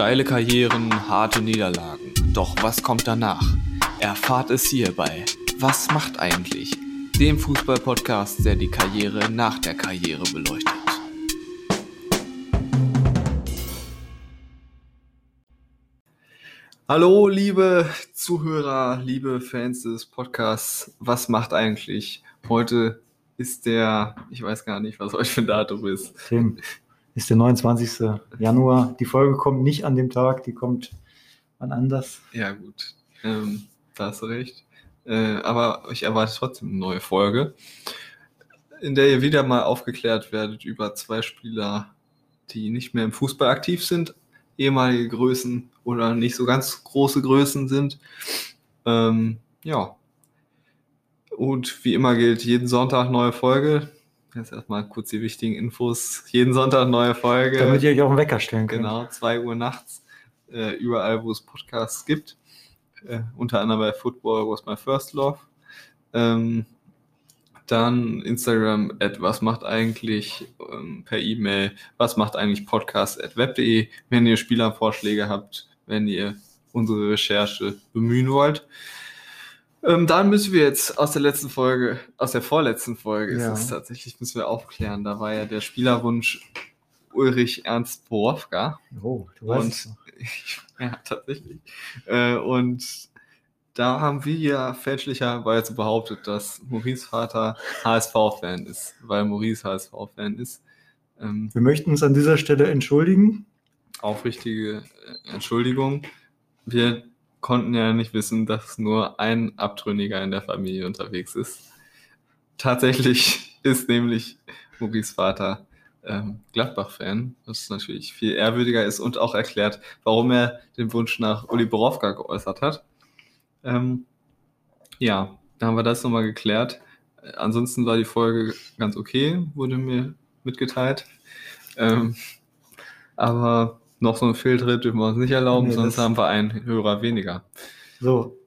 Steile Karrieren, harte Niederlagen. Doch was kommt danach? Erfahrt es hierbei. Was macht eigentlich? Dem Fußball-Podcast, der die Karriere nach der Karriere beleuchtet. Hallo, liebe Zuhörer, liebe Fans des Podcasts. Was macht eigentlich? Heute ist der, ich weiß gar nicht, was heute für ein Datum ist. Tim, ist der 29. Januar. Die Folge kommt nicht an dem Tag, die kommt wann anders. Ja, gut. Ähm, da hast du recht. Äh, aber ich erwarte trotzdem eine neue Folge, in der ihr wieder mal aufgeklärt werdet über zwei Spieler, die nicht mehr im Fußball aktiv sind, ehemalige Größen oder nicht so ganz große Größen sind. Ähm, ja. Und wie immer gilt, jeden Sonntag neue Folge. Jetzt erstmal kurz die wichtigen Infos. Jeden Sonntag neue Folge. Damit ihr euch auch einen Wecker stellen könnt. Genau, 2 Uhr nachts. Äh, überall, wo es Podcasts gibt. Äh, unter anderem bei Football Was My First Love. Ähm, dann Instagram at was macht eigentlich ähm, per E-Mail, was macht eigentlich Podcast at web.de, wenn ihr Spielervorschläge habt, wenn ihr unsere Recherche bemühen wollt. Ähm, dann müssen wir jetzt aus der letzten Folge, aus der vorletzten Folge Ja. ist es tatsächlich, müssen wir aufklären. Da war ja der Spielerwunsch Ulrich Ernst Borowka. Oh, du weißt Und es noch. ja, tatsächlich. Äh, und da haben wir ja fälschlicherweise behauptet, dass Maurice Vater HSV-Fan ist, weil Maurice HSV-Fan ist. Ähm, Wir möchten uns an dieser Stelle entschuldigen. aufrichtige äh, Entschuldigung. Wir konnten ja nicht wissen, dass nur ein Abtrünniger in der Familie unterwegs ist. Tatsächlich ist nämlich Maurice Vater ähm, Gladbach-Fan, was natürlich viel ehrwürdiger ist und auch erklärt, warum er den Wunsch nach Uli Borowka geäußert hat. Ähm, ja, da haben wir das nochmal geklärt. Ansonsten war die Folge ganz okay, wurde mir mitgeteilt. Ähm, aber noch so ein Fehltritt dürfen wir uns nicht erlauben, Nee, sonst haben wir einen Hörer weniger. So,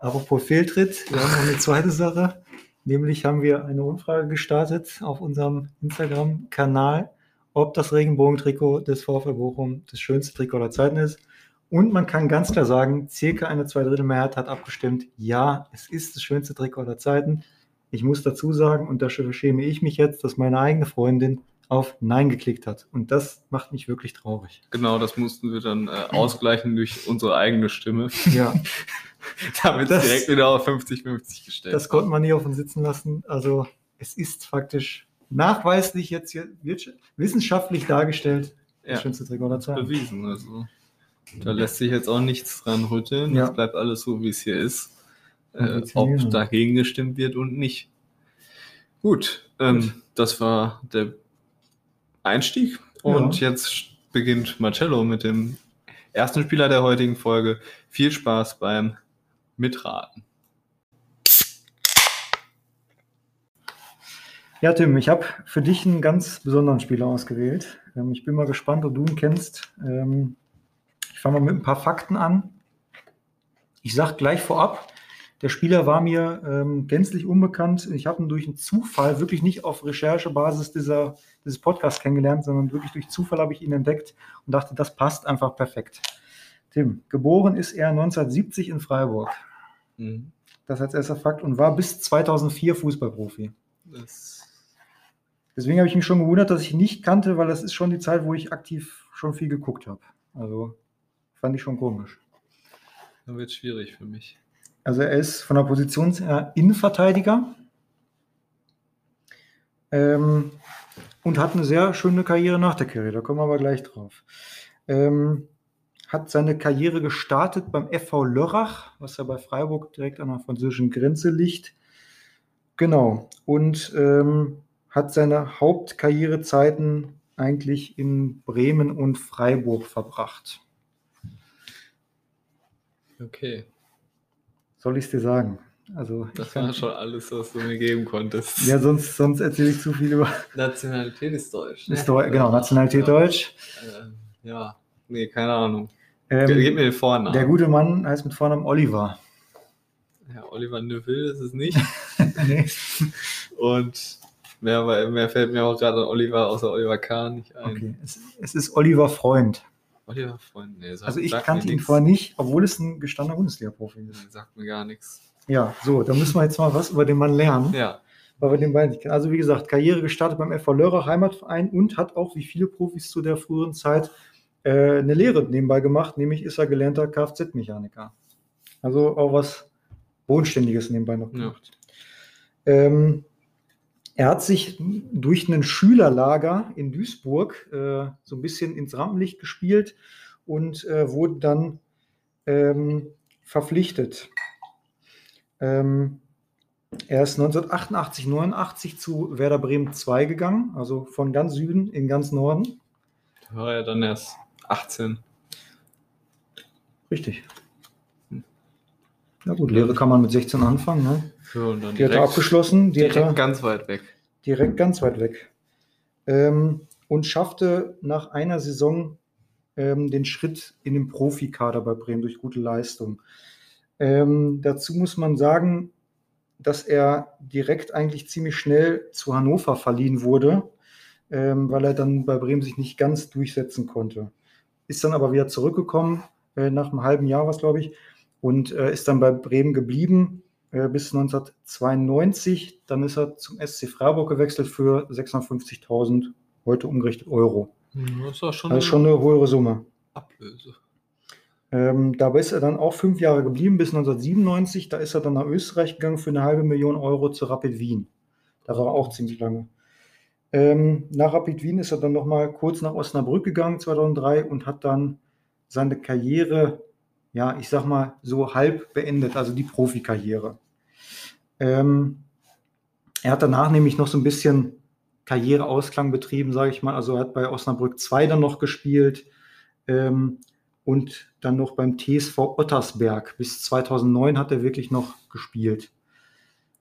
apropos Fehltritt, wir haben noch eine zweite Sache. Nämlich haben wir eine Umfrage gestartet auf unserem Instagram-Kanal, ob das Regenbogentrikot des VfL Bochum das schönste Trikot der Zeiten ist. Und man kann ganz klar sagen, circa eine Zweidrittelmehrheit hat abgestimmt, ja, es ist das schönste Trikot der Zeiten. Ich muss dazu sagen, und da schäme ich mich jetzt, dass meine eigene Freundin auf Nein geklickt hat. Und das macht mich wirklich traurig. Genau, das mussten wir dann äh, ausgleichen durch unsere eigene Stimme, Ja, damit Das- direkt wieder auf 50-50 gestellt das konnte man nie auf uns sitzen lassen. Also es ist faktisch nachweislich jetzt hier wissenschaftlich dargestellt das Ja. schönste Trikot Zeit. bewiesen. Also da lässt sich jetzt auch nichts dran rütteln. Ja. Es bleibt alles so, wie es hier ist. Äh, ob dagegen gestimmt wird und nicht. Gut, ähm, Gut. das war der Einstieg. Und jetzt beginnt Marcello mit dem ersten Spieler der heutigen Folge. Viel Spaß beim Mitraten. Ja, Tim, ich habe für dich einen ganz besonderen Spieler ausgewählt. Ähm, ich bin mal gespannt, ob du ihn kennst. Ähm, ich fange mal mit ein paar Fakten an. Ich sage gleich vorab, der Spieler war mir ähm, gänzlich unbekannt. Ich habe ihn durch einen Zufall, wirklich nicht auf Recherchebasis dieser, dieses Podcasts kennengelernt, sondern wirklich durch Zufall habe ich ihn entdeckt und dachte, das passt einfach perfekt. Tim, geboren ist er 1970 in Freiburg. Mhm. Das als erster Fakt und war bis 2004 Fußballprofi. Das, Deswegen habe ich mich schon gewundert, dass ich ihn nicht kannte, weil das ist schon die Zeit, wo ich aktiv schon viel geguckt habe. Also fand ich schon komisch. das wird schwierig für mich. Also er ist von der Position her Innenverteidiger ähm, und hat eine sehr schöne Karriere nach der Karriere. Da kommen wir aber gleich drauf. Ähm, hat seine Karriere gestartet beim FV Lörrach, was ja bei Freiburg direkt an der französischen Grenze liegt. Genau. Und ähm, hat seine Hauptkarrierezeiten eigentlich in Bremen und Freiburg verbracht. Okay, Soll ich es dir sagen? Also, das war schon alles, was du mir geben konntest. Ja, sonst, sonst erzähle ich zu viel über. Nationalität ist Deutsch. Ist Deu genau, Nationalität ja. Deutsch. Äh, ja, nee, keine Ahnung. Ähm, Gib mir den Vornamen. der gute Mann heißt mit Vornamen Oliver. Ja, Oliver Neuville ist es nicht. nee. Und mehr, mehr fällt mir auch gerade an Oliver außer Oliver Kahn nicht ein. Okay, es, es ist Oliver Freund. Oliver Freund, nee, Also ich kannte ihn nix. vorher nicht, obwohl es ein gestandener Bundesliga-Profi ist. Sagt mir gar nichts. Ja, so, dann müssen wir jetzt mal was über den Mann lernen, Ja, weil wir den beiden nicht kennen. Also wie gesagt, Karriere gestartet beim FV Lörrach Heimatverein und hat auch, wie viele Profis zu der früheren Zeit, äh, eine Lehre nebenbei gemacht, nämlich ist er gelernter Kfz-Mechaniker. Also auch was Bodenständiges nebenbei noch Ja. gemacht. Ähm, er hat sich durch einen Schülerlager in Duisburg äh, so ein bisschen ins Rampenlicht gespielt und äh, wurde dann ähm, verpflichtet. Ähm, er ist 1988, 89 zu Werder Bremen 2 gegangen, also von ganz Süden in ganz Norden. da war er dann erst 18. Richtig. Na gut, Lehre kann man mit 16 anfangen. Ne? Ja, Die hat er abgeschlossen, die hat er direkt ganz weit weg. direkt ganz weit weg. Ähm, und schaffte nach einer Saison ähm, den Schritt in den Profikader bei Bremen durch gute Leistung. Ähm, dazu muss man sagen, dass er direkt eigentlich ziemlich schnell zu Hannover verliehen wurde, ähm, weil er dann bei Bremen sich nicht ganz durchsetzen konnte. Ist dann aber wieder zurückgekommen, äh, nach einem halben Jahr was, glaube ich, und äh, ist dann bei Bremen geblieben bis 1992. Dann ist er zum SC Freiburg gewechselt für 650.000, heute umgerechnet Euro. Das war schon ist schon eine höhere Summe. Ablöse. Ähm, dabei ist er dann auch fünf Jahre geblieben, bis 1997. Da ist er dann nach Österreich gegangen für eine halbe Million Euro zu Rapid Wien. Da war er auch ziemlich lange. Ähm, nach Rapid Wien ist er dann nochmal kurz nach Osnabrück gegangen, 2003, und hat dann seine Karriere, ja, ich sag mal, so halb beendet, also die Profikarriere. Ähm, er hat danach nämlich noch so ein bisschen Karriereausklang betrieben, sage ich mal. Also er hat bei Osnabrück 2 dann noch gespielt ähm, und dann noch beim TSV Ottersberg. Bis 2009 hat er wirklich noch gespielt.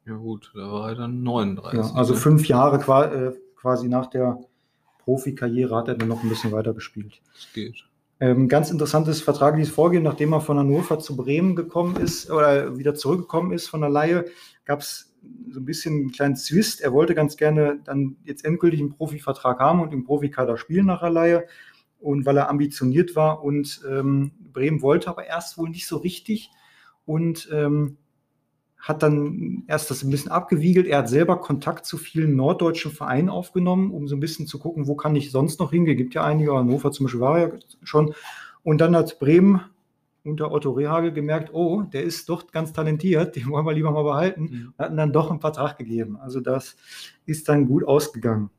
Ja gut, da war er dann 39. Ja, also ne? fünf Jahre äh, quasi nach der Profikarriere hat er dann noch ein bisschen weiter gespielt. Das geht. Ähm, ganz interessantes vertragliches Vorgehen, nachdem er von Hannover zu Bremen gekommen ist oder wieder zurückgekommen ist von der Laie, gab es so ein bisschen einen kleinen Zwist. Er wollte ganz gerne dann jetzt endgültig einen Profivertrag haben und im Profikader spielen nach der Laie. Und weil er ambitioniert war und ähm, Bremen wollte aber erst wohl nicht so richtig und ähm, hat dann erst das ein bisschen abgewiegelt. Er hat selber Kontakt zu vielen norddeutschen Vereinen aufgenommen, um so ein bisschen zu gucken, wo kann ich sonst noch hingehen. Gibt ja einige, Hannover zum Beispiel war ja schon. Und dann hat Bremen unter Otto Rehagel gemerkt, oh, der ist doch ganz talentiert, den wollen wir lieber mal behalten. Mhm. Hatten dann doch einen Vertrag gegeben. Also das ist dann gut ausgegangen.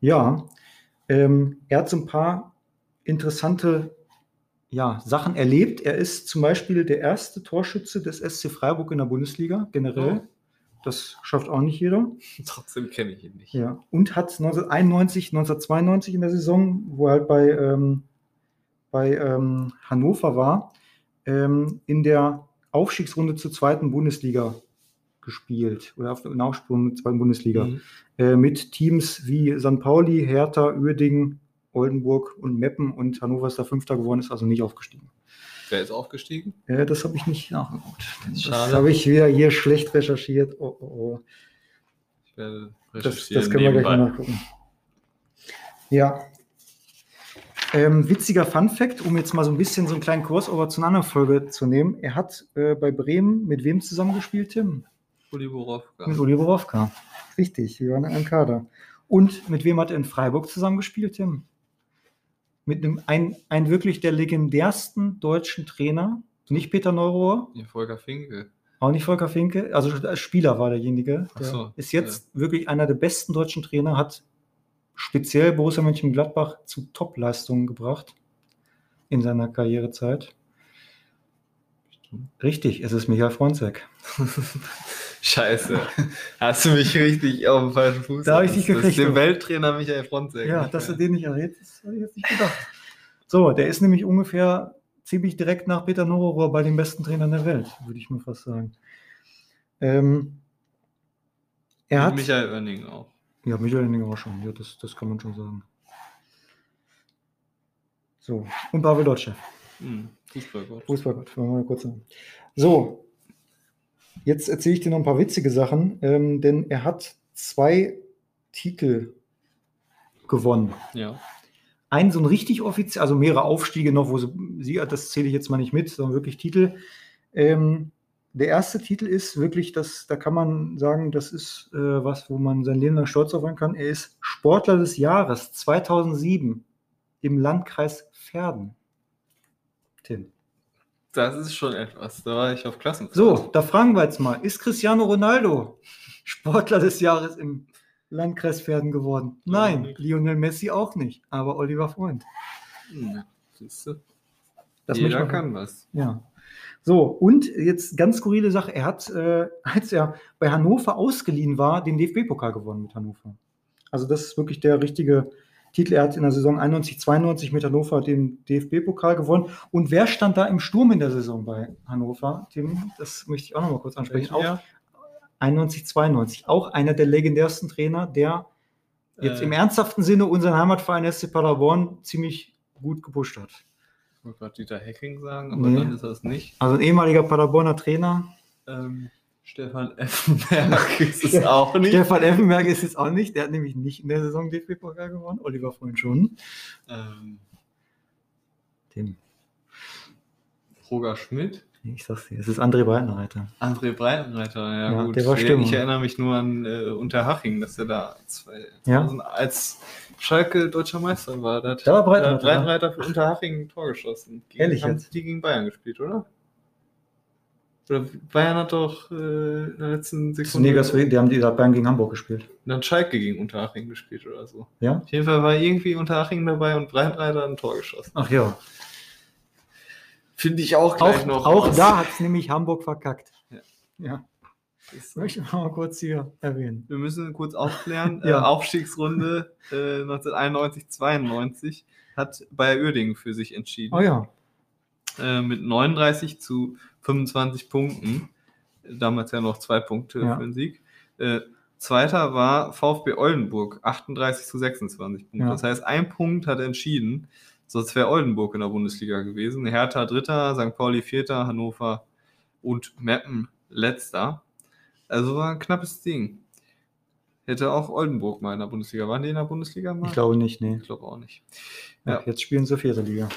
Ja, ähm, er hat so ein paar interessante ja, Sachen erlebt. Er ist zum Beispiel der erste Torschütze des SC Freiburg in der Bundesliga, generell. Oh. Das schafft auch nicht jeder. Trotzdem kenne ich ihn nicht. Ja. Und hat 1991, 1992 in der Saison, wo er halt bei, ähm, bei ähm, Hannover war, ähm, in der Aufstiegsrunde zur zweiten Bundesliga gespielt. Oder auf der zur zweiten Bundesliga. Mhm. Äh, mit Teams wie St. Pauli, Hertha, Uerdingen, Oldenburg und Meppen und Hannover ist da Fünfter geworden, ist also nicht aufgestiegen. Wer ist aufgestiegen? Äh, das habe ich nicht nachgeguckt. Das habe ich wieder hier schlecht recherchiert. Oh, oh, oh. Ich werde Das, recherchieren das können wir gleich mal nebenbei. nachgucken. Ja. Ähm, witziger Fun Fact, um jetzt mal so ein bisschen so einen kleinen Crossover zu einer anderen Folge zu nehmen. Er hat äh, bei Bremen mit wem zusammengespielt, Tim? Uli Borowka. Mit Uli Borowka. Richtig, wir waren in einem Kader. Und mit wem hat er in Freiburg zusammengespielt, Tim? Mit einem ein, ein wirklich der legendärsten deutschen Trainer, nicht Peter Neurohr, Ja, Volker Finke. auch nicht Volker Finke, also als Spieler war derjenige. Der so, ist jetzt wirklich einer der besten deutschen Trainer, hat speziell Borussia Mönchengladbach zu Top-Leistungen gebracht in seiner Karrierezeit. Richtig, es ist Michael Fronzek. Scheiße. Hast du mich richtig auf den falschen Fuß Da hab ich dich gekriegt, du. Welttrainer Michael Fronzek. Ja, dass du den nicht errätst, habe ich jetzt nicht gedacht. So, der ist nämlich ungefähr ziemlich direkt nach Peter Neurohr bei den besten Trainern der Welt, würde ich mal fast sagen. Ähm, er Und hat. Michael Oenning auch. Ja, Michael Henning auch schon. Ja, das, das kann man schon sagen. So, und Pavel Dotschew. Hm, Fußballgott. Fußballgott, wollen wir mal kurz sagen. So, jetzt erzähle ich dir noch ein paar witzige Sachen, ähm, denn er hat zwei Titel gewonnen. Ja. ein so ein richtig offiziell, also mehrere Aufstiege noch, wo sie, sie das zähle ich jetzt mal nicht mit, sondern wirklich Titel. Ähm, der erste Titel ist wirklich, das, da kann man sagen, das ist äh, was, wo man sein Leben lang stolz auf sein kann. Er ist Sportler des Jahres 2007 im Landkreis Verden. Tim. Das ist schon etwas. Da war ich auf Klassenfahrt. So, da fragen wir jetzt mal, ist Cristiano Ronaldo Sportler des Jahres im Landkreis Verden geworden? Nein, nicht. Lionel Messi auch nicht, aber Oliver Freund. Hm, siehst du? Das Jeder kann was. Ja. So, und jetzt ganz skurrile Sache, er hat, äh, als er bei Hannover ausgeliehen war, den DFB-Pokal gewonnen mit Hannover. Also das ist wirklich der richtige Titel. Er hat in der Saison 91, 92 mit Hannover den DFB-Pokal gewonnen. Und wer stand da im Sturm in der Saison bei Hannover? Tim, das möchte ich auch noch mal kurz ansprechen. Auch Jahr? 91, 92. Auch einer der legendärsten Trainer, der jetzt Äh. im ernsthaften Sinne unseren Heimatverein SC Paderborn ziemlich gut gepusht hat. Ich wollte gerade Dieter Hecking sagen, aber Nee. dann ist das nicht. Also ein ehemaliger Paderborner Trainer. Ähm, Stefan Effenberg ist es auch nicht. Stefan Effenberg ist es auch nicht. Der hat nämlich nicht in der Saison DFB-Pokal gewonnen. Oliver Freund schon. Ähm, Tim, Roger Schmidt. Ich sag's dir, es ist André Breitenreiter. André Breitenreiter, ja, Ja, gut. der war Stimmung. Ich erinnere mich nur an äh, Unterhaching, dass er da 2000, Ja. als Schalke deutscher Meister war. Da hat Da war Breitenreiter, da hat Breitenreiter für Unterhaching ein Tor geschossen. Gegen, Ehrlich haben jetzt? die gegen Bayern gespielt, oder? Oder Bayern hat doch äh, in der letzten Sekunde Negers, die haben die da Bayern gegen Hamburg gespielt. dann Schalke gegen Unterhaching gespielt oder so. Ja? Auf jeden Fall war irgendwie Unterhaching dabei und Breitenreiter ein Tor geschossen. Ach ja. Finde ich auch gleich Auch, noch. auch was. da hat es nämlich Hamburg verkackt. Ja. Ja, Ist- möchte ich mal kurz hier erwähnen. Wir müssen kurz aufklären. Ja. äh, Aufstiegsrunde äh, 1991, 92 hat Bayer Uerdingen für sich entschieden. Oh ja. Äh, mit 39 zu 25 Punkten. Damals ja noch zwei Punkte Ja. für den Sieg. Äh, zweiter war VfB Oldenburg, 38 zu 26 Punkte. Ja. Das heißt, ein Punkt hat entschieden. Sonst wäre Oldenburg in der Bundesliga gewesen. Hertha Dritter, St. Pauli Vierter, Hannover und Meppen Letzter. Also war ein knappes Ding. Hätte auch Oldenburg mal in der Bundesliga. Waren die in der Bundesliga mal? Ich glaube nicht, nee. Ich glaube auch nicht. Ja. Ja. Jetzt spielen sie vierte Liga.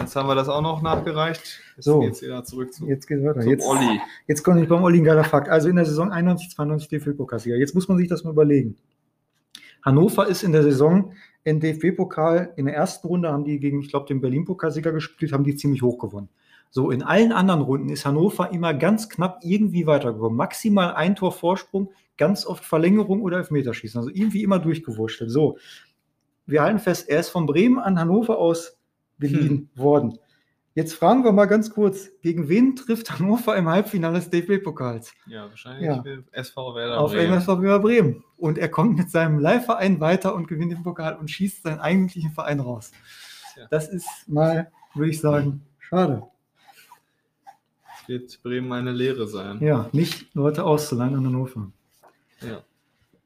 Jetzt haben wir das auch noch nachgereicht. Jetzt So. geht's wieder zurück zu, Jetzt geht's weiter. zum Jetzt, Olli. Jetzt kommt nicht beim Olli ein geiler Fakt. Also in der Saison 91, 92 DFB-Pokalsieger. Jetzt muss man sich das mal überlegen. Hannover ist in der Saison in DFB-Pokal in der ersten Runde haben die gegen, ich glaube, den Berlin-Pokalsieger gespielt, haben die ziemlich hoch gewonnen. So, in allen anderen Runden ist Hannover immer ganz knapp irgendwie weitergekommen. Maximal ein Tor Vorsprung, ganz oft Verlängerung oder Elfmeterschießen. Also irgendwie immer durchgewurschtelt. So, wir halten fest, er ist von Bremen an Hannover aus geliehen worden. Jetzt fragen wir mal ganz kurz, gegen wen trifft Hannover im Halbfinale des DFB-Pokals? Ja, wahrscheinlich Ja. SV Werder Auf Bremen. MSV Bremer Bremen. Und er kommt mit seinem Leihverein weiter und gewinnt den Pokal und schießt seinen eigentlichen Verein raus. Tja. Das ist mal, würde ich sagen, schade. Es wird Bremen eine Lehre sein. Ja, nicht Leute auszuleihen an Hannover. Ja.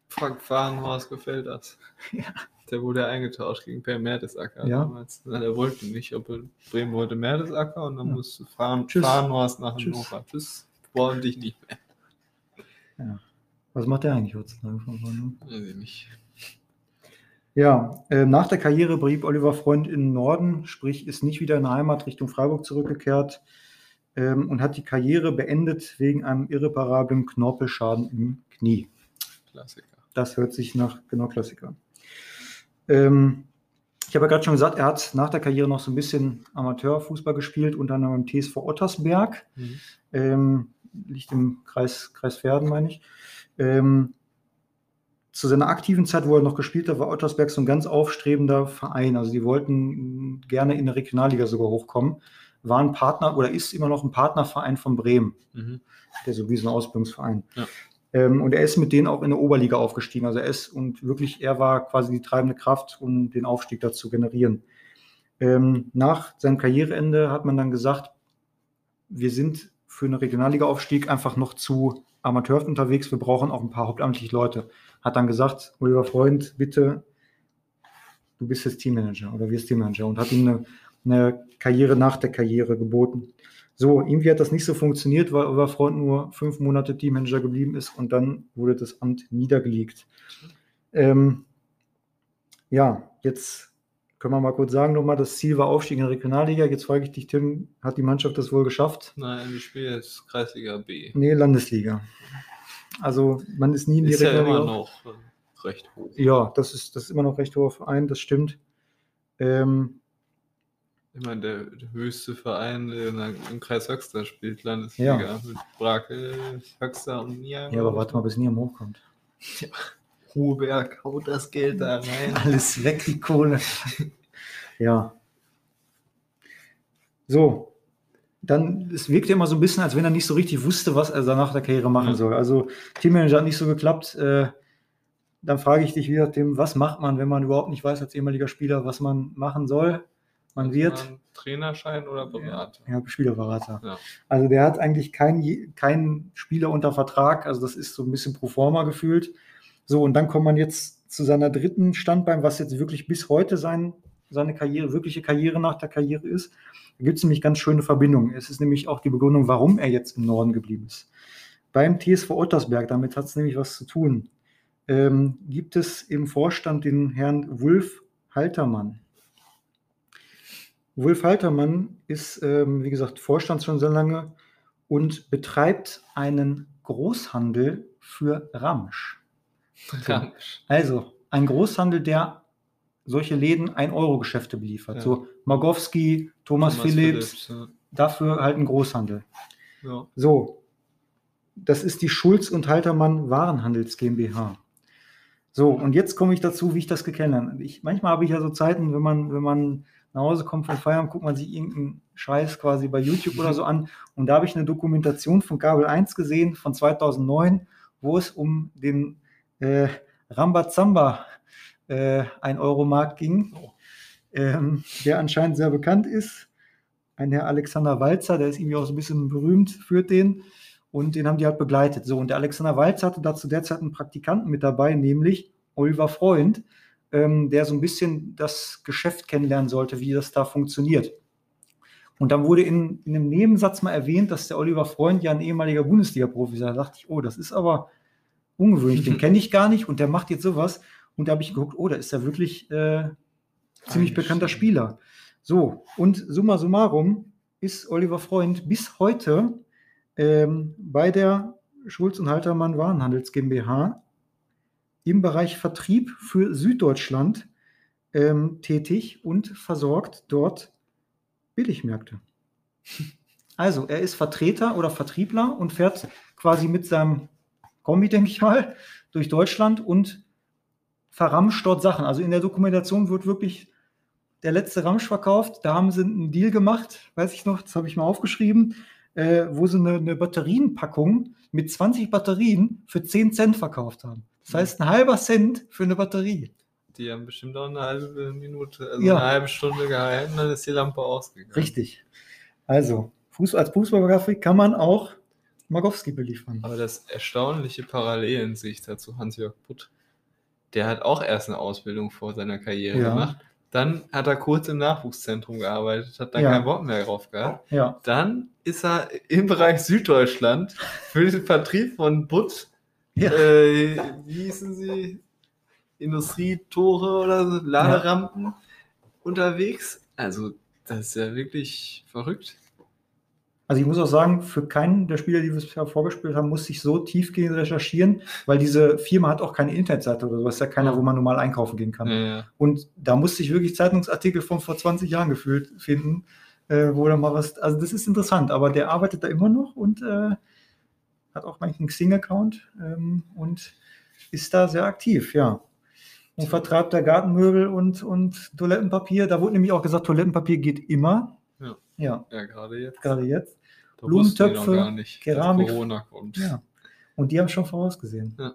Frank Fahrenhorst gefällt das. Ja. Der wurde eingetauscht gegen Per Mertesacker Ja. damals. Na, der wollte nicht, ob er, Bremen wollte Mertesacker und dann Ja. musste Fahren, Tschüss. Fahrenhorst nach. Hannover. Tschüss. Wollen dich nicht mehr. Was macht der eigentlich heutzutage von Hannover? Weiß ich nicht. Ja, äh, nach der Karriere blieb Oliver Freund im Norden, sprich ist nicht wieder in der Heimat Richtung Freiburg zurückgekehrt ähm, und hat die Karriere beendet wegen einem irreparablen Knorpelschaden im Knie. Klassiker. Das hört sich nach genau Klassiker. Ähm, ich habe ja gerade schon gesagt, er hat nach der Karriere noch so ein bisschen Amateurfußball gespielt, unter anderem im TSV Ottersberg. Mhm. Ähm, liegt im Kreis, Kreis Verden, meine ich. Ähm, zu seiner aktiven Zeit, wo er noch gespielt hat, war Ottersberg so ein ganz aufstrebender Verein. Also die wollten gerne in der Regionalliga sogar hochkommen. War ein Partner oder ist immer noch ein Partnerverein von Bremen Mhm. der so wie so ein Ausbildungsverein. Ja. Ähm, und er ist mit denen auch in der Oberliga aufgestiegen. Also er ist und wirklich, er war quasi die treibende Kraft, um den Aufstieg da zu generieren. Ähm, nach seinem Karriereende hat man dann gesagt, wir sind für einen Regionalliga-Aufstieg einfach noch zu Amateur unterwegs, wir brauchen auch ein paar hauptamtliche Leute. Hat dann gesagt, Oliver Freund, bitte, du bist jetzt Teammanager oder wirst Teammanager und hat ihm eine, eine Karriere nach der Karriere geboten. So, irgendwie hat das nicht so funktioniert, weil Oliver Freund nur fünf Monate Teammanager geblieben ist und dann wurde das Amt niedergelegt. Ähm, ja, jetzt können wir mal kurz sagen nochmal, das Ziel war Aufstieg in der Regionalliga. Jetzt frage ich dich, Tim, hat die Mannschaft das wohl geschafft? Nein, die spielen jetzt Kreisliga B. Nee, Landesliga. Also man ist nie in die Ist ja Regionalliga. immer noch recht hoch. Ja, das ist, das ist immer noch recht hoher Verein, das stimmt. Ähm, Ich meine, der, der höchste Verein in der, im Kreis Höxter spielt Landesliga Ja. mit Brakel, Höxter und Nia. ja, aber warte mal, bis Niam hochkommt. Ruheberg, haut das Geld da rein. Alles weg, die Kohle. ja. So. Dann, es wirkt ja immer so ein bisschen, als wenn er nicht so richtig wusste, was er nach der Karriere machen Ja. soll. Also, Teammanager hat nicht so geklappt. Äh, dann frage ich dich wieder, Tim, was macht man, wenn man überhaupt nicht weiß, als ehemaliger Spieler, was man machen soll? Man wird Trainerschein oder Berater. ja, Spielerberater. Ja. Also der hat eigentlich keinen keinen Spieler unter Vertrag. Also das ist so ein bisschen pro forma gefühlt. So, und dann kommt man jetzt zu seiner dritten Standbein, was jetzt wirklich bis heute sein, seine Karriere, wirkliche Karriere nach der Karriere ist. Da gibt es nämlich ganz schöne Verbindungen. Es ist nämlich auch die Begründung, warum er jetzt im Norden geblieben ist. Beim TSV Ottersberg, damit hat es nämlich was zu tun, ähm, gibt es im Vorstand den Herrn Wulf Haltermann. Wulf Haltermann ist, ähm, wie gesagt, Vorstand schon sehr lange und betreibt einen Großhandel für Ramsch. Ramsch. Also ein Großhandel, der solche Läden 1-Euro-Geschäfte beliefert. Ja. So Magowski, Thomas, Phillips, ja. dafür halt ein Großhandel. Ja. So, das ist die Schulz und Haltermann Warenhandels GmbH. So, und jetzt komme ich dazu, wie ich das gekennengelernt habe. Ich, manchmal habe ich ja so Zeiten, wenn man, wenn man nach Hause kommt vom Feierabend, guckt man sich irgendeinen Scheiß quasi bei YouTube oder so an. Und da habe ich eine Dokumentation von Kabel 1 gesehen von 2009, wo es um den äh, Rambazamba äh, 1-Euro-Markt ging, Oh. ähm, der anscheinend sehr bekannt ist. Ein Herr Alexander Walzer, der ist irgendwie auch so ein bisschen berühmt, führt den. Und den haben die halt begleitet. So, und der Alexander Walzer hatte dazu derzeit einen Praktikanten mit dabei, nämlich Oliver Freund, ähm, der so ein bisschen das Geschäft kennenlernen sollte, wie das da funktioniert. Und dann wurde in, in einem Nebensatz mal erwähnt, dass der Oliver Freund ja ein ehemaliger Bundesliga-Profi sei. Da dachte ich, oh, das ist aber ungewöhnlich, den kenne ich gar nicht und der macht jetzt sowas. Und da habe ich geguckt, oh, da ist er wirklich äh, ziemlich bekannter Spieler. Spieler. So, und summa summarum ist Oliver Freund bis heute ähm, bei der Schulz und Haltermann Warenhandels GmbH im Bereich Vertrieb für Süddeutschland ähm, tätig und versorgt dort Billigmärkte. Also, er ist Vertreter oder Vertriebler und fährt quasi mit seinem Kombi, denke ich mal, durch Deutschland und verramscht dort Sachen. Also in der Dokumentation wird wirklich der letzte Ramsch verkauft. Da haben sie einen Deal gemacht, weiß ich noch, das habe ich mal aufgeschrieben, äh, wo sie eine, eine Batterienpackung mit 20 Batterien für 10 Cent verkauft haben. Das heißt, ein halber Cent für eine Batterie. Die haben bestimmt auch eine halbe Minute, also Ja. eine halbe Stunde gehalten, dann ist die Lampe ausgegangen. Richtig. Also, Fuß, als Fußballgrafik kann man auch Magowski beliefern. Aber das erstaunliche Parallelen sehe ich dazu Hans-Jörg Butt. Der hat auch erst eine Ausbildung vor seiner Karriere Ja. gemacht. Dann hat er kurz im Nachwuchszentrum gearbeitet, hat dann Ja. keinen Bock mehr drauf gehabt. Ja, Dann ist er im Bereich Süddeutschland für den Vertrieb von Butt, Ja. äh, wie hießen sie? Industrietore oder so, Laderampen unterwegs. Also, das ist ja wirklich verrückt. also ich muss auch sagen, für keinen der Spieler, die wir bisher vorgespielt haben, muss ich so tiefgehend recherchieren, weil diese Firma hat auch keine Internetseite oder so. Das ist ja keiner, Ja. wo man normal einkaufen gehen kann. Ja, ja. Und da musste ich wirklich Zeitungsartikel von vor 20 Jahren gefühlt finden, äh, wo da mal was. Also das ist interessant, aber der arbeitet da immer noch und äh, hat auch manchmal einen Xing-Account ähm, und ist da sehr aktiv, ja. Und vertreibt da Gartenmöbel und, und Toilettenpapier. Da wurde nämlich auch gesagt, Toilettenpapier geht immer. Ja. Ja, ja gerade jetzt. gerade jetzt. Da Blumentöpfe, gar nicht, Keramik. Corona kommt. Ja. Und die haben schon vorausgesehen. Haben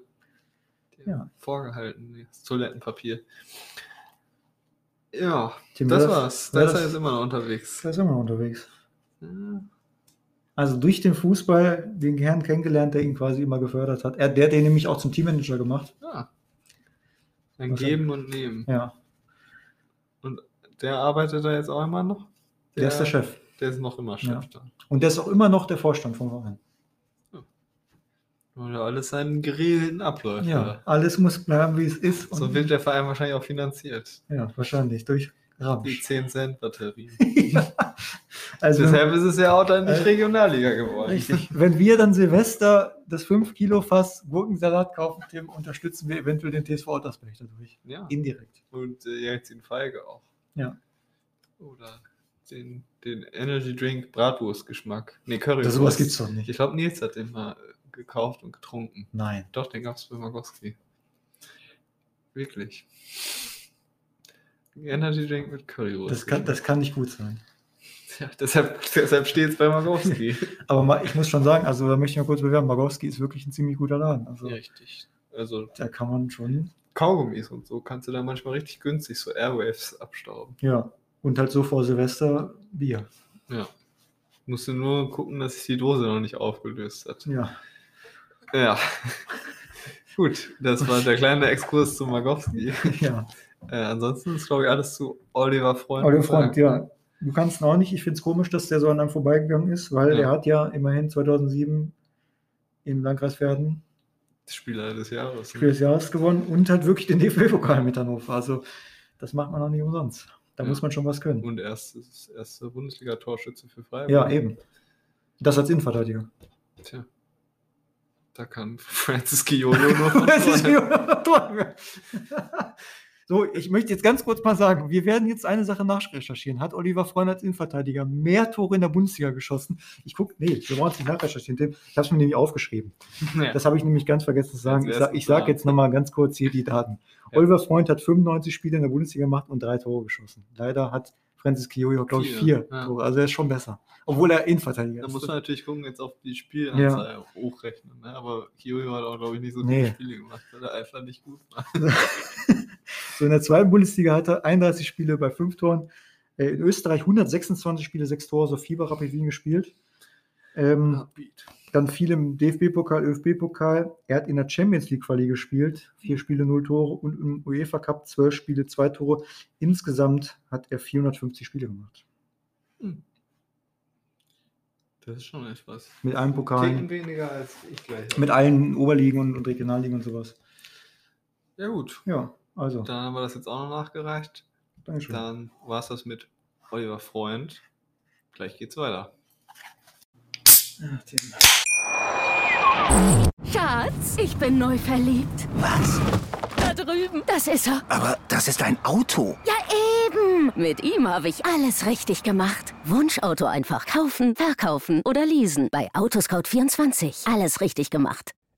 Ja. Vorgehalten, das Toilettenpapier. Ja, Tim, das wer war's. Da ist er das- jetzt immer noch unterwegs. Der ist immer noch unterwegs. Ja. Also durch den Fußball den Herrn kennengelernt, der ihn quasi immer gefördert hat. Er, der hat den nämlich auch zum Teammanager gemacht. Ja. Ein Was- Geben und Nehmen. Ja, Der arbeitet da jetzt auch immer noch? der, ist der Chef. Der ist noch immer Chef Ja. da. Und der ist auch immer noch der Vorstand vom Verein. Oder alles seinen geregelten Abläufen. Ja, alles muss bleiben, wie es ist. So Und- wird der Verein wahrscheinlich auch finanziert. ja, wahrscheinlich. Durch Ramsch. 10 Cent Batterie. also, Deshalb ist es ja auch dann nicht Äh, Regionalliga geworden. richtig. Wenn wir dann Silvester das 5 Kilo Fass Gurkensalat kaufen, Tim, unterstützen wir eventuell den TSV Ottersberg dadurch. Ja. Indirekt. Und äh, jetzt den Feige auch. Ja. Oder den, den Energy Drink Bratwurst-Geschmack. Nee, Currywurst. Das, sowas gibt's doch nicht. Ich glaube, Nils hat den mal äh, gekauft und getrunken. Nein. Doch, den gab es bei Magowski. Wirklich. Energy Drink mit Currywurst. Das kann, das kann nicht gut sein. ja, deshalb deshalb steht es bei Magowski. Aber ich muss schon sagen, also da möchte ich mal kurz bewerben, Magowski ist wirklich ein ziemlich guter Laden. Also Richtig. Also da kann man schon, Kaugummis und so kannst du da manchmal richtig günstig so Airwaves abstauben. ja. Und halt so vor Silvester Bier. Ja. Musst du nur gucken, dass sich die Dose noch nicht aufgelöst hat. Ja. Ja. Gut, das war der kleine Exkurs zu Magowski. ja. Äh, ansonsten ist, glaube ich, alles zu Oliver Freund. Der Freund, ja. Du kannst auch nicht. Ich finde es komisch, dass der so an einem vorbeigegangen ist, weil Ja. der hat ja immerhin 2007 im Landkreis Verden Spieler des Jahres. Spiel des Jahres gewonnen und hat wirklich den DFB-Pokal mit Hannover. Also das macht man auch nicht umsonst. Da Ja. muss man schon was können. Und erstes, erster Bundesliga-Torschütze für Freiburg. Ja, eben. Das als Innenverteidiger. Tja. Da kann Francis Giolo Das ist vorne. Tor. So, ich möchte jetzt ganz kurz mal sagen, wir werden jetzt eine Sache nachrecherchieren. Hat Oliver Freund als Innenverteidiger mehr Tore in der Bundesliga geschossen? Ich gucke, nee, wir brauchen es nicht nachrecherchieren, Tim. Ich habe es mir nämlich aufgeschrieben. Ja. Das habe ich nämlich ganz vergessen zu sagen. Ich, sag, sage erstes jetzt nochmal ganz kurz hier die Daten. Ja. Oliver Freund hat 95 Spiele in der Bundesliga gemacht und drei Tore geschossen. Leider hat Francis Kiyoyo, glaube ich, Vier, ja. Tore. Also er ist schon besser. Obwohl er Innenverteidiger Da ist. muss man natürlich gucken, jetzt auf die Spielanzahl hochrechnen. Ne? Aber Kiyoyo hat auch, glaube ich, nicht so Nee. viele Spiele gemacht, weil er einfach nicht gut war. So, in der zweiten Bundesliga hat er 31 Spiele bei fünf Toren. Äh, In Österreich 126 Spiele, sechs Tore, so Fieber Rapid Wien gespielt. Ähm, dann viel im DFB-Pokal, ÖFB-Pokal. Er hat in der Champions League Quali gespielt. Vier Spiele, null Tore. Und im UEFA Cup zwölf Spiele, zwei Tore. Insgesamt hat er 450 Spiele gemacht. Das ist schon etwas. Mit allen Pokalen, weniger als ich gleich. mit allen Oberligen und, und Regionalligen und sowas. ja, gut. Ja, also, Dann haben wir das jetzt auch noch nachgereicht. Dankeschön. Dann war es das mit Oliver Freund. Gleich geht's weiter. Schatz, ich bin neu verliebt. Was? Da drüben. Das ist er. Aber das ist ein Auto. Ja, eben. Mit ihm habe ich alles richtig gemacht. Wunschauto einfach kaufen, verkaufen oder leasen. Bei Autoscout24. Alles richtig gemacht.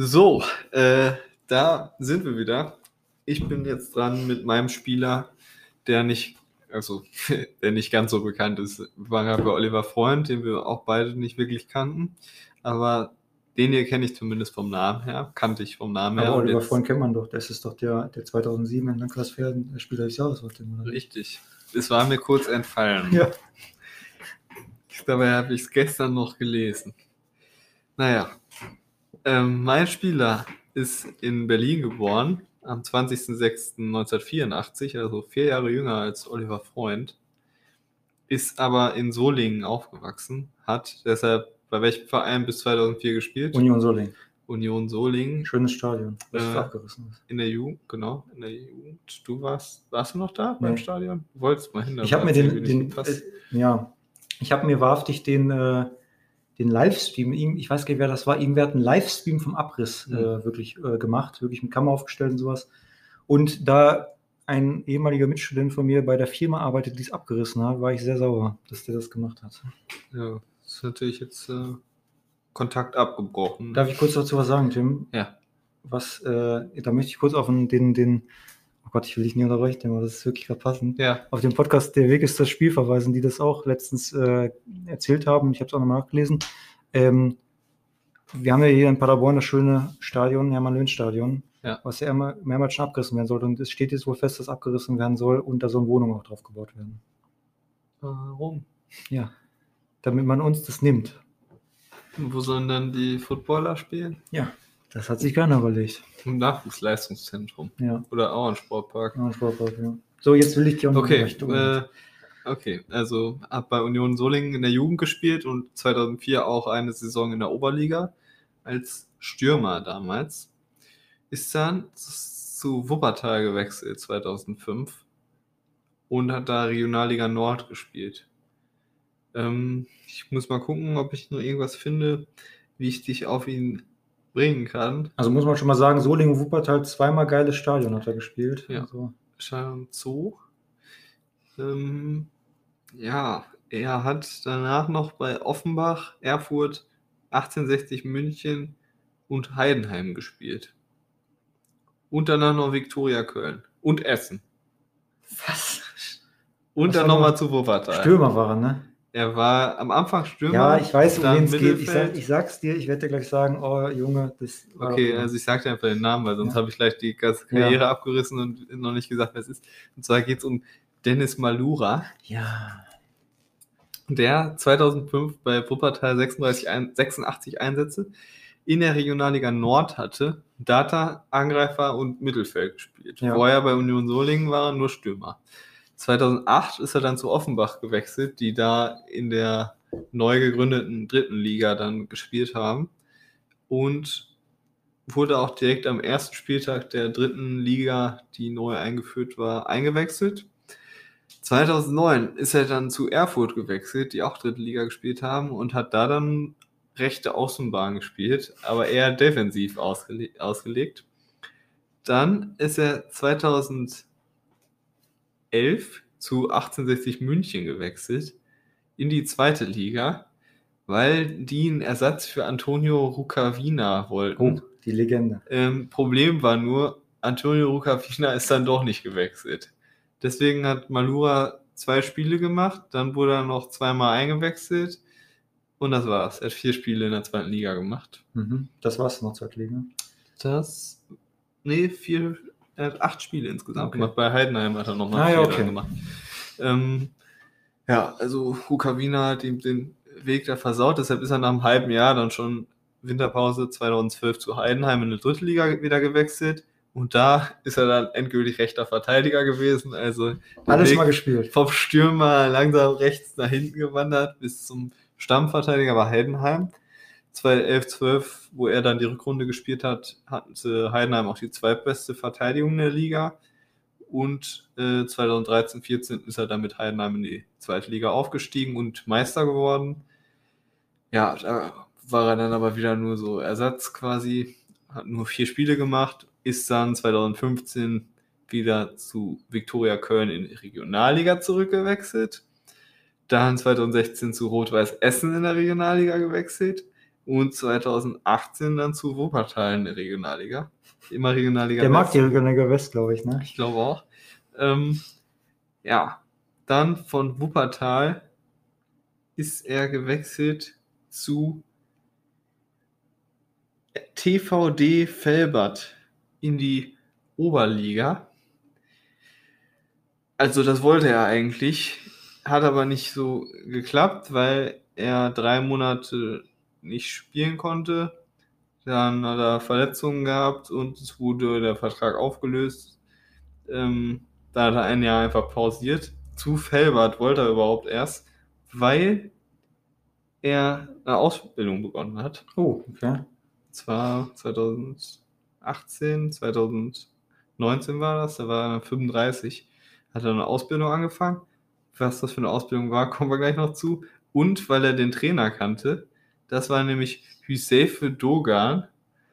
So, äh, da sind wir wieder. Ich bin jetzt dran mit meinem Spieler, der nicht, also, der nicht ganz so bekannt ist. Waren ja bei Oliver Freund, den wir auch beide nicht wirklich kannten. Aber den hier kenne ich zumindest vom Namen her, kannte ich vom Namen her. Aber Oliver Freund kennt man doch. Das ist doch der, der 2007 in Landkreis Verden der Spieler des Jahres war. Oder? Richtig. Es war mir kurz entfallen. Ja. Dabei habe ich es gestern noch gelesen. Naja, ähm, mein Spieler ist in Berlin geboren, am 20.06.1984, also vier Jahre jünger als Oliver Freund, ist aber in Solingen aufgewachsen, hat deshalb bei welchem Verein bis 2004 gespielt? Union Solingen. Union Solingen Schönes Stadion, was Äh, abgerissen ist. in der Jugend, genau, in der Jugend. Du warst, warst du noch da beim Nee. Stadion? Du wolltest mal hin. Ich habe mir den, den äh, ja, ich habe mir wahrhaftig den, äh, den Livestream, ihm- ich weiß gar nicht, wer das war, irgendwer hat einen Livestream vom Abriss Mhm. äh, wirklich äh, gemacht, wirklich mit Kamera aufgestellt und sowas. Und da ein ehemaliger Mitstudent von mir bei der Firma arbeitet, die es abgerissen hat, war ich sehr sauer, dass der das gemacht hat. Ja, ist natürlich jetzt äh, Kontakt abgebrochen. Darf ich kurz dazu was sagen, Tim? Ja. Was, äh, da möchte ich kurz auf den, den, den oh Gott, ich will dich nicht unterbrechen, aber das ist wirklich gerade passend. Ja, auf dem Podcast Der Weg ist das Spiel verweisen, die das auch letztens äh, erzählt haben. Ich habe es auch nochmal nachgelesen. Ähm, wir haben ja hier in Paderborn das schöne Stadion, Hermann-Löhn-Stadion. Ja. was ja immer, mehrmals schon abgerissen werden soll. Und es steht jetzt wohl fest, dass abgerissen werden soll und da sollen Wohnungen auch drauf gebaut werden. Warum? Ja. Damit man uns das nimmt. Wo sollen dann die Footballer spielen? Ja. Das hat sich keiner überlegt. Im Nachwuchsleistungszentrum. Ja. Oder auch ein Sportpark. Ja, Sportpark, ja. So, jetzt will ich dir auch noch Okay, tun. äh, okay, also hat bei Union Solingen in der Jugend gespielt und 2004 auch eine Saison in der Oberliga als Stürmer damals. Ist dann zu Wuppertal gewechselt 2005 und hat da Regionalliga Nord gespielt. Ähm, ich muss mal gucken, ob ich noch irgendwas finde, wie ich dich auf ihn bringen kann. Also muss man schon mal sagen, Solingen Wuppertal zweimal geiles Stadion hat er gespielt. Ja. Also, Stadion Zoo. Ähm, ja, er hat danach noch bei Offenbach, Erfurt, 1860 München und Heidenheim gespielt. Und danach noch Viktoria Köln und Essen. was? Und Was dann nochmal noch? zu Wuppertal. Stürmer war er, ne? Er war am Anfang Stürmer. Ja, ich weiß, um wen es geht. Ich, sag, ich sag's dir, ich werde dir gleich sagen, oh Junge, das war Okay, also ich sag dir einfach den Namen, weil sonst Ja. habe ich gleich die ganze Karriere abgerissen und noch nicht gesagt, wer es ist. Und zwar geht es um Dennis Malura. Ja. der 2005 bei Wuppertal 36, ein- 86 Einsätze in der Regionalliga Nord hatte, Data, Angreifer und Mittelfeld gespielt. Ja. Vorher bei Union Solingen war er nur Stürmer. 2008 ist er dann zu Offenbach gewechselt, die da in der neu gegründeten dritten Liga dann gespielt haben und wurde auch direkt am ersten Spieltag der dritten Liga, die neu eingeführt war, eingewechselt. 2009 ist er dann zu Erfurt gewechselt, die auch dritte Liga gespielt haben und hat da dann rechte Außenbahn gespielt, aber eher defensiv ausgele ausgelegt. Dann ist er 2011 zu 1860 München gewechselt in die zweite Liga, weil die einen Ersatz für Antonio Rucavina wollten. Oh, die Legende. Ähm, Problem war nur, Antonio Rucavina ist dann doch nicht gewechselt. Deswegen hat Malura zwei Spiele gemacht, dann wurde er noch zweimal eingewechselt und das war's. Er hat vier Spiele in der zweiten Liga gemacht. Mhm. Das war's noch Zweitliga. Das, nee, vier, er hat acht Spiele insgesamt Okay. gemacht. Bei Heidenheim hat er nochmal Ah, ja, okay. gemacht. Ähm, ja, also Rukavina hat ihm den Weg da versaut, deshalb ist er nach einem halben Jahr dann schon Winterpause 2012 zu Heidenheim in die dritte Liga wieder gewechselt. Und da ist er dann endgültig rechter Verteidiger gewesen. Also Alles Weg mal gespielt. vom Stürmer langsam rechts nach hinten gewandert bis zum Stammverteidiger bei Heidenheim. 2011, 12, wo er dann die Rückrunde gespielt hat, hatte Heidenheim auch die zweitbeste Verteidigung der Liga. Und äh, 2013, 14 ist er dann mit Heidenheim in die zweite Liga aufgestiegen und Meister geworden. Ja, da war er dann aber wieder nur so Ersatz quasi, hat nur vier Spiele gemacht, ist dann 2015 wieder zu Viktoria Köln in die Regionalliga zurückgewechselt. Dann 2016 zu Rot-Weiß Essen in der Regionalliga gewechselt. Und 2018 dann zu Wuppertal in der Regionalliga. Immer Regionalliga Der mag West. die Regionalliga West, glaube ich, ne? Ich glaube auch. Ähm, ja, dann von Wuppertal ist er gewechselt zu TVD Felbert in die Oberliga. Also das wollte er eigentlich, hat aber nicht so geklappt, weil er drei Monate nicht spielen konnte. Dann hat er Verletzungen gehabt und es wurde der Vertrag aufgelöst. Ähm, da hat er ein Jahr einfach pausiert. Zu Felbert wollte er überhaupt erst, weil er eine Ausbildung begonnen hat. Oh, okay. zwar 2018, 2019 war das, da war er 35, hat er eine Ausbildung angefangen. Was das für eine Ausbildung war, kommen wir gleich noch zu. Und weil er den Trainer kannte, das war nämlich Hüsefe Dogan.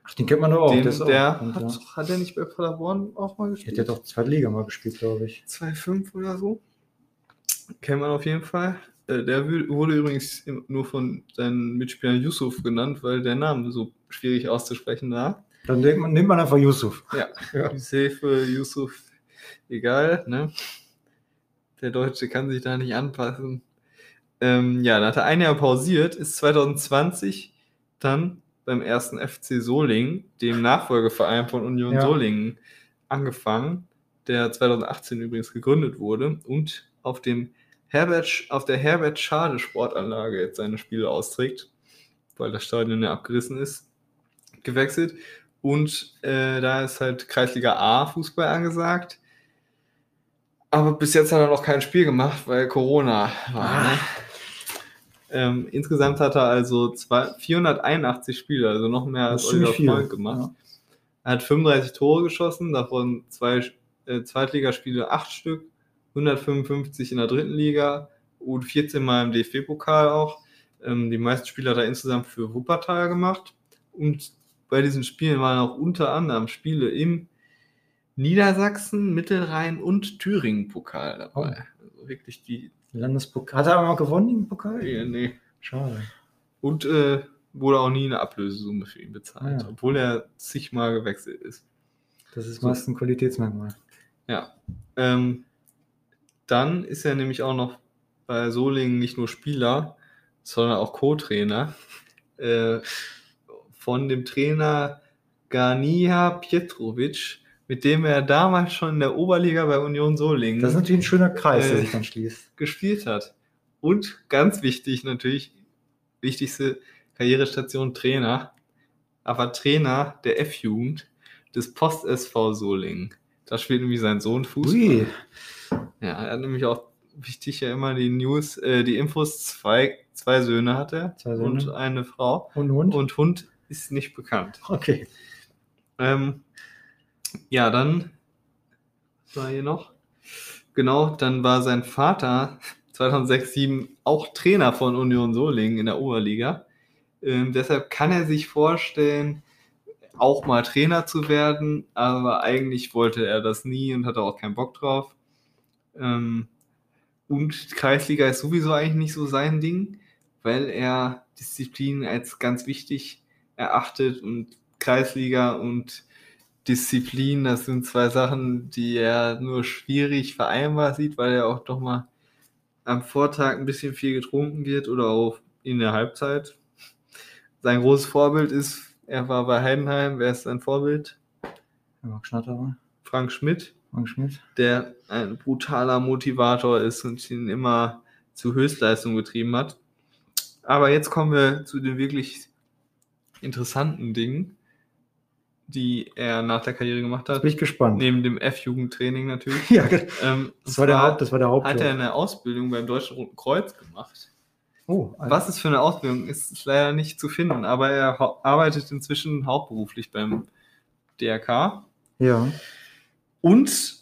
Ach, den kennt man doch auch. den, der auch der bekannt, hat, ja. hat er nicht bei Paderborn auch mal Der gespielt? hat ja doch Zweitliga mal gespielt, glaube ich. 2,5 oder so. Kennt man auf jeden Fall. Äh, Der wurde übrigens nur von seinen Mitspielern Yusuf genannt, weil der Name so schwierig auszusprechen war. Dann denkt man, nimmt man einfach Yusuf. Ja, Ja. Yusuf, egal, ne? Der Deutsche kann sich da nicht anpassen. Ähm, ja, dann hat er ein Jahr pausiert, ist 2020 dann beim ersten FC Solingen, dem Nachfolgeverein von Union Ja. Solingen, angefangen, der 2018 übrigens gegründet wurde und auf dem Herbert, auf der Herbert Schade Sportanlage jetzt seine Spiele austrägt, weil das Stadion ja abgerissen ist, gewechselt. Und äh, da ist halt Kreisliga A Fußball angesagt. Aber bis jetzt hat er noch kein Spiel gemacht, weil Corona war. Ne? Ähm, insgesamt hat er also zwei, 481 Spiele, also noch mehr als Oliver. Freund gemacht. Er hat 35 Tore geschossen, davon zwei äh, Zweitligaspiele, acht Stück, 155 in der dritten Liga und 14 Mal im DFB-Pokal auch. Ähm, die meisten Spiele hat er insgesamt für Wuppertal gemacht. Und bei diesen Spielen waren auch unter anderem Spiele im Niedersachsen, Mittelrhein und Thüringen-Pokal dabei. Also wirklich die. Landespokal. Hat er aber mal gewonnen im Pokal? Nee. Schade. Und äh, wurde auch nie eine Ablösesumme für ihn bezahlt, Ah, ja. obwohl er zigmal gewechselt ist. Das ist So. meist ein Qualitätsmerkmal. Ja. Ähm, dann ist er nämlich auch noch bei Solingen nicht nur Spieler, sondern auch Co-Trainer äh, von dem Trainer Garnia Pietrovic, mit dem er damals schon in der Oberliga bei Union Solingen Das ist natürlich ein schöner Kreis, der Äh, sich dann schließt. gespielt hat. Und ganz wichtig natürlich, wichtigste Karrierestation Trainer, aber Trainer der F-Jugend des Post-SV Solingen. Da spielt nämlich sein Sohn Fußball. Ui, Ja, er hat nämlich auch wichtig ja immer die News, äh, die Infos, zwei, zwei Söhne hat er Zwei Söhne. und eine Frau. und Hund? Und Hund ist nicht bekannt. okay. Ähm, ja, dann war hier noch. Genau, dann war sein Vater 2006, 2007 auch Trainer von Union Solingen in der Oberliga. Ähm, deshalb kann er sich vorstellen, auch mal Trainer zu werden, aber eigentlich wollte er das nie und hatte auch keinen Bock drauf. Ähm, und Kreisliga ist sowieso eigentlich nicht so sein Ding, weil er Disziplin als ganz wichtig erachtet und Kreisliga und Disziplin, das sind zwei Sachen, die er nur schwierig vereinbar sieht, weil er auch doch mal am Vortag ein bisschen viel getrunken wird oder auch in der Halbzeit. Sein großes Vorbild ist, er war bei Heidenheim, wer ist sein Vorbild? Marc Schnatterer, Frank Schmidt, Frank Schmidt. der ein brutaler Motivator ist und ihn immer zu Höchstleistung getrieben hat. Aber jetzt kommen wir zu den wirklich interessanten Dingen, die er nach der Karriere gemacht Jetzt hat. bin ich gespannt. Neben dem F-Jugendtraining natürlich. Ja, ge- Ähm, das war der Haupt, das war der Haupt. Hat er eine Ausbildung beim Deutschen Roten Kreuz gemacht. oh, also- Was es für eine Ausbildung ist, ist leider nicht zu finden, aber er arbeitet inzwischen hauptberuflich beim DRK. Ja. Und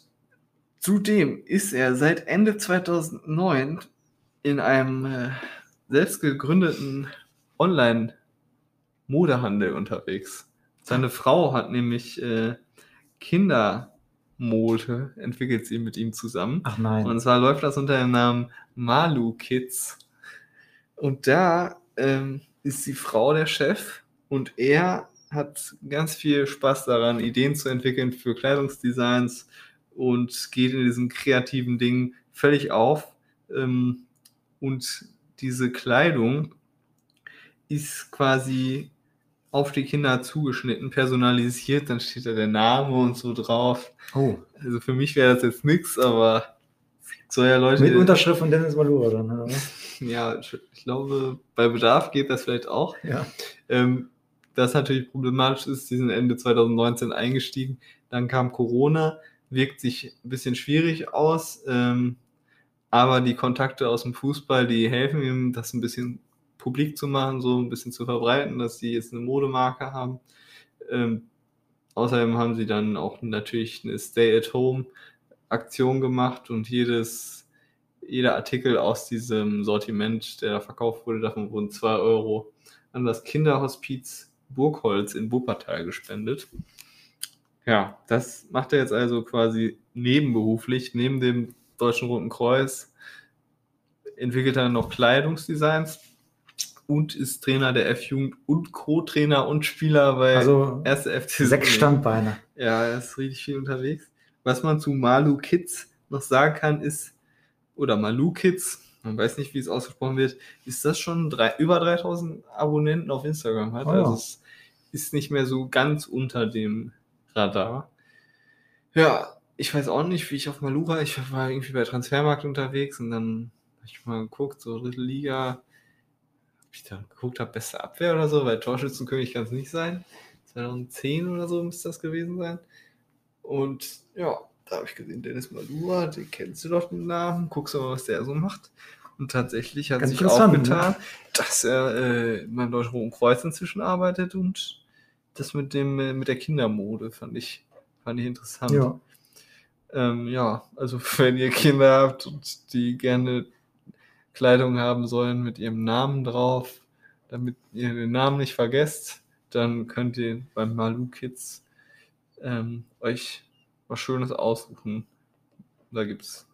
zudem ist er seit Ende 2009 in einem äh, selbst gegründeten Online-Modehandel unterwegs. Seine Frau hat nämlich äh, Kindermode, entwickelt sie mit ihm zusammen. Ach nein. Und zwar läuft das unter dem Namen Malu Kids. Und da ähm, ist die Frau der Chef und er hat ganz viel Spaß daran, Ideen zu entwickeln für Kleidungsdesigns und geht in diesen kreativen Dingen völlig auf. Ähm, und diese Kleidung ist quasi auf die Kinder zugeschnitten, personalisiert, dann steht da der Name und so drauf. oh. Also für mich wäre das jetzt nix, aber soll ja Leute. Mit Unterschrift von Dennis Malura dann, oder ja, ich ich glaube, bei Bedarf geht das vielleicht auch. Ja. Ähm, das natürlich problematisch ist, die sind Ende 2019 eingestiegen. Dann kam Corona, wirkt sich ein bisschen schwierig aus, ähm, aber die Kontakte aus dem Fußball, die helfen ihm, das ein bisschen publik zu machen, so ein bisschen zu verbreiten, dass sie jetzt eine Modemarke haben. Ähm, außerdem haben sie dann auch natürlich eine Stay-at-Home-Aktion gemacht und jedes, jeder Artikel aus diesem Sortiment, der da verkauft wurde, davon wurden 2 Euro an das Kinderhospiz Burgholz in Wuppertal gespendet. Ja, das macht er jetzt also quasi nebenberuflich, neben dem Deutschen Roten Kreuz, entwickelt er noch Kleidungsdesigns und ist Trainer der F-Jugend und Co-Trainer und Spieler bei Also 1. FC sechs. Standbeine. Ja, er ist richtig viel unterwegs. Was man zu Malu Kids noch sagen kann, ist, oder Malu Kids, man weiß nicht, wie es ausgesprochen wird, ist das schon drei, über 3000 Abonnenten auf Instagram hat. Oh. Also es ist nicht mehr so ganz unter dem Radar. Ja, ich weiß auch nicht, wie ich auf Malura, ich war irgendwie bei Transfermarkt unterwegs und dann habe ich mal geguckt, so dritte Liga, ich da geguckt habe, beste Abwehr oder so, weil Torschützenkönig kann es nicht sein. 2010 oder so müsste das gewesen sein. Und ja, da habe ich gesehen, Dennis Malura, den kennst du doch den Namen, guckst du mal, was der so macht. Und tatsächlich hat Ganz sich interessant, ne? aufgetan, dass er äh, beim Deutschen Roten Kreuz inzwischen arbeitet und das mit dem äh, mit der Kindermode fand ich fand ich interessant. Ja. Ähm, ja, also wenn ihr Kinder habt und die gerne Kleidung haben sollen mit ihrem Namen drauf, damit ihr den Namen nicht vergesst, dann könnt ihr beim Malu Kids ähm, euch was Schönes aussuchen. Da gibt es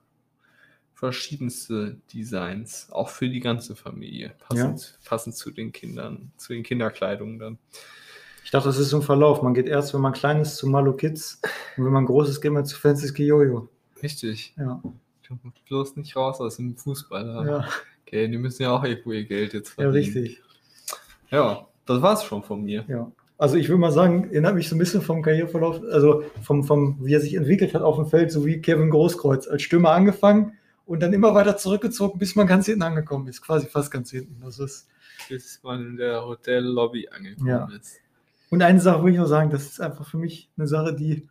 verschiedenste Designs, auch für die ganze Familie, passend, passend zu den Kindern, zu den Kinderkleidungen dann. Ich dachte, das ist so ein Verlauf. Man geht erst, wenn man klein ist, zu Malo Kids und wenn man groß ist, geht man zu Francisco Jojo. Richtig. Ja. Kommt bloß nicht raus aus dem Fußball. Ja, Okay, die müssen ja auch irgendwo ihr Geld jetzt ja, verdienen. richtig. Ja, das war's schon von mir. Ja. Also ich würde mal sagen, erinnert mich so ein bisschen vom Karriereverlauf, also vom, vom, wie er sich entwickelt hat auf dem Feld, so wie Kevin Großkreuz. Als Stürmer angefangen und dann immer weiter zurückgezogen, bis man ganz hinten angekommen ist. Quasi fast ganz hinten. Das ist Bis man in der Hotellobby angekommen Ja. ist. Und eine Sache würde ich noch sagen, das ist einfach für mich eine Sache, die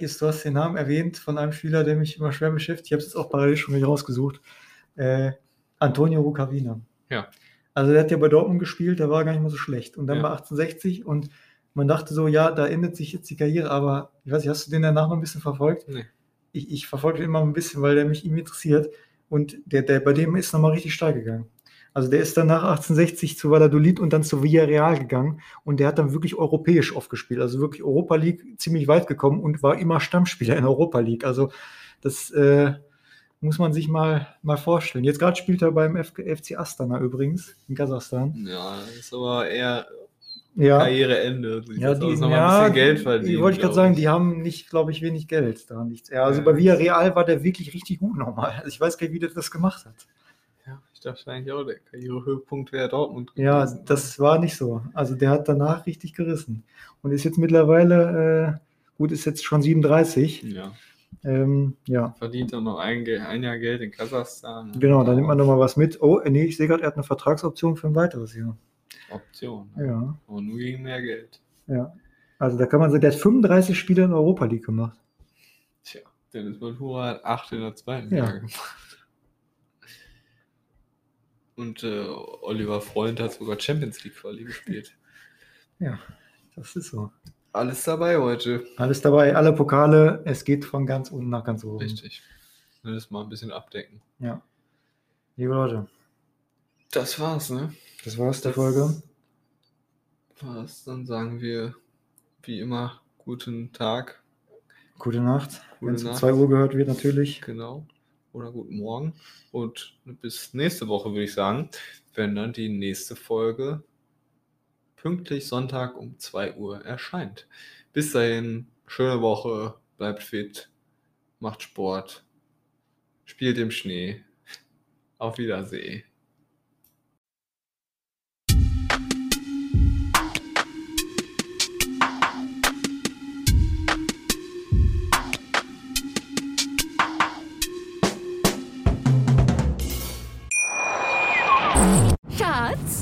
ist. Du hast den Namen erwähnt von einem Spieler, der mich immer schwer beschäftigt. Ich habe es jetzt auch parallel schon wieder rausgesucht. Äh, Antonio Rucavina. Ja. Also der hat ja bei Dortmund gespielt, der war gar nicht mal so schlecht. Und dann Ja. bei 1860 und man dachte so, ja, da endet sich jetzt die Karriere, aber ich weiß nicht, hast du den danach noch ein bisschen verfolgt? Nee. Ich, ich verfolge den immer ein bisschen, weil der mich ihm interessiert. Und der, der bei dem ist nochmal richtig steil gegangen. Also der ist dann nach 1860 zu Valladolid und dann zu Villarreal gegangen und der hat dann wirklich europäisch oft gespielt, also wirklich Europa League ziemlich weit gekommen und war immer Stammspieler in Europa League. Also das äh, muss man sich mal, mal vorstellen. Jetzt gerade spielt er beim FC Astana übrigens in Kasachstan. Ja, ist aber eher Ja, Karriereende. ja, die, ja, ein bisschen Geld verdienen. Die wollte ich gerade sagen, die haben nicht, glaube ich, wenig Geld da nichts. Ja, also Ja. bei Villarreal war der wirklich richtig gut nochmal. Also ich weiß gar nicht, wie der das gemacht hat. Ja, ich dachte eigentlich auch, der Karrierehöhepunkt wäre Dortmund. Ja, gewesen. das war nicht so. Also der hat danach richtig gerissen. Und ist jetzt mittlerweile, äh, gut, ist jetzt schon 37. Ja, Ähm, ja, verdient dann noch ein, ein Jahr Geld in Kasachstan. genau, da nimmt man nochmal was mit. Oh, nee, ich sehe gerade, er hat eine Vertragsoption für ein weiteres Jahr. Option. Ja, Aber nur gegen mehr Geld. ja. Also da kann man sagen, der hat 35 Spiele in Europa League gemacht. Tja, Dennis Maltura hat acht in der zweiten Ja. Liga gemacht. Und äh, Oliver Freund hat sogar Champions League Quali gespielt. Ja, das ist so. Alles dabei heute. Alles dabei, alle Pokale, es geht von ganz unten nach ganz oben. Richtig. Das mal ein bisschen abdecken. Ja. Liebe Leute, Das war's, ne? das war's der Das Folge. War's. Dann sagen wir wie immer guten Tag. Gute Nacht. Gute Wenn es um Nacht. 2 Uhr gehört wird, natürlich. Genau. Oder guten Morgen. Und bis nächste Woche, würde ich sagen, wenn dann die nächste Folge pünktlich Sonntag um 2 Uhr erscheint. Bis dahin, schöne Woche, bleibt fit, macht Sport, spielt im Schnee. Auf Wiedersehen.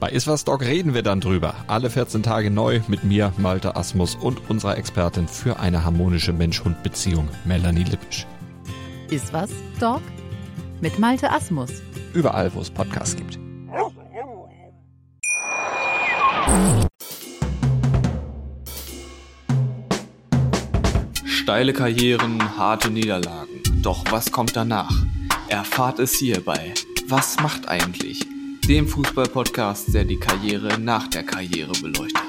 Bei Iswas Dog reden wir dann drüber. Alle 14 Tage neu mit mir, Malte Asmus und unserer Expertin für eine harmonische Mensch-Hund-Beziehung, Melanie Lippisch. Ist was, Dog? Mit Malte Asmus. Überall, wo es Podcasts gibt. Steile Karrieren, harte Niederlagen. Doch was kommt danach? Erfahrt es hierbei. Was macht eigentlich? dem Fußball-Podcast, der die Karriere nach der Karriere beleuchtet.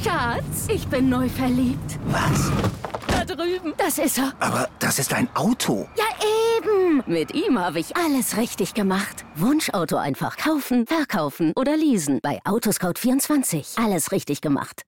Schatz, ich bin neu verliebt. Was? Da drüben. Das ist er. Aber das ist ein Auto. Ja, eben. Mit ihm habe ich alles richtig gemacht. Wunschauto einfach kaufen, verkaufen oder leasen. Bei Autoscout24. Alles richtig gemacht.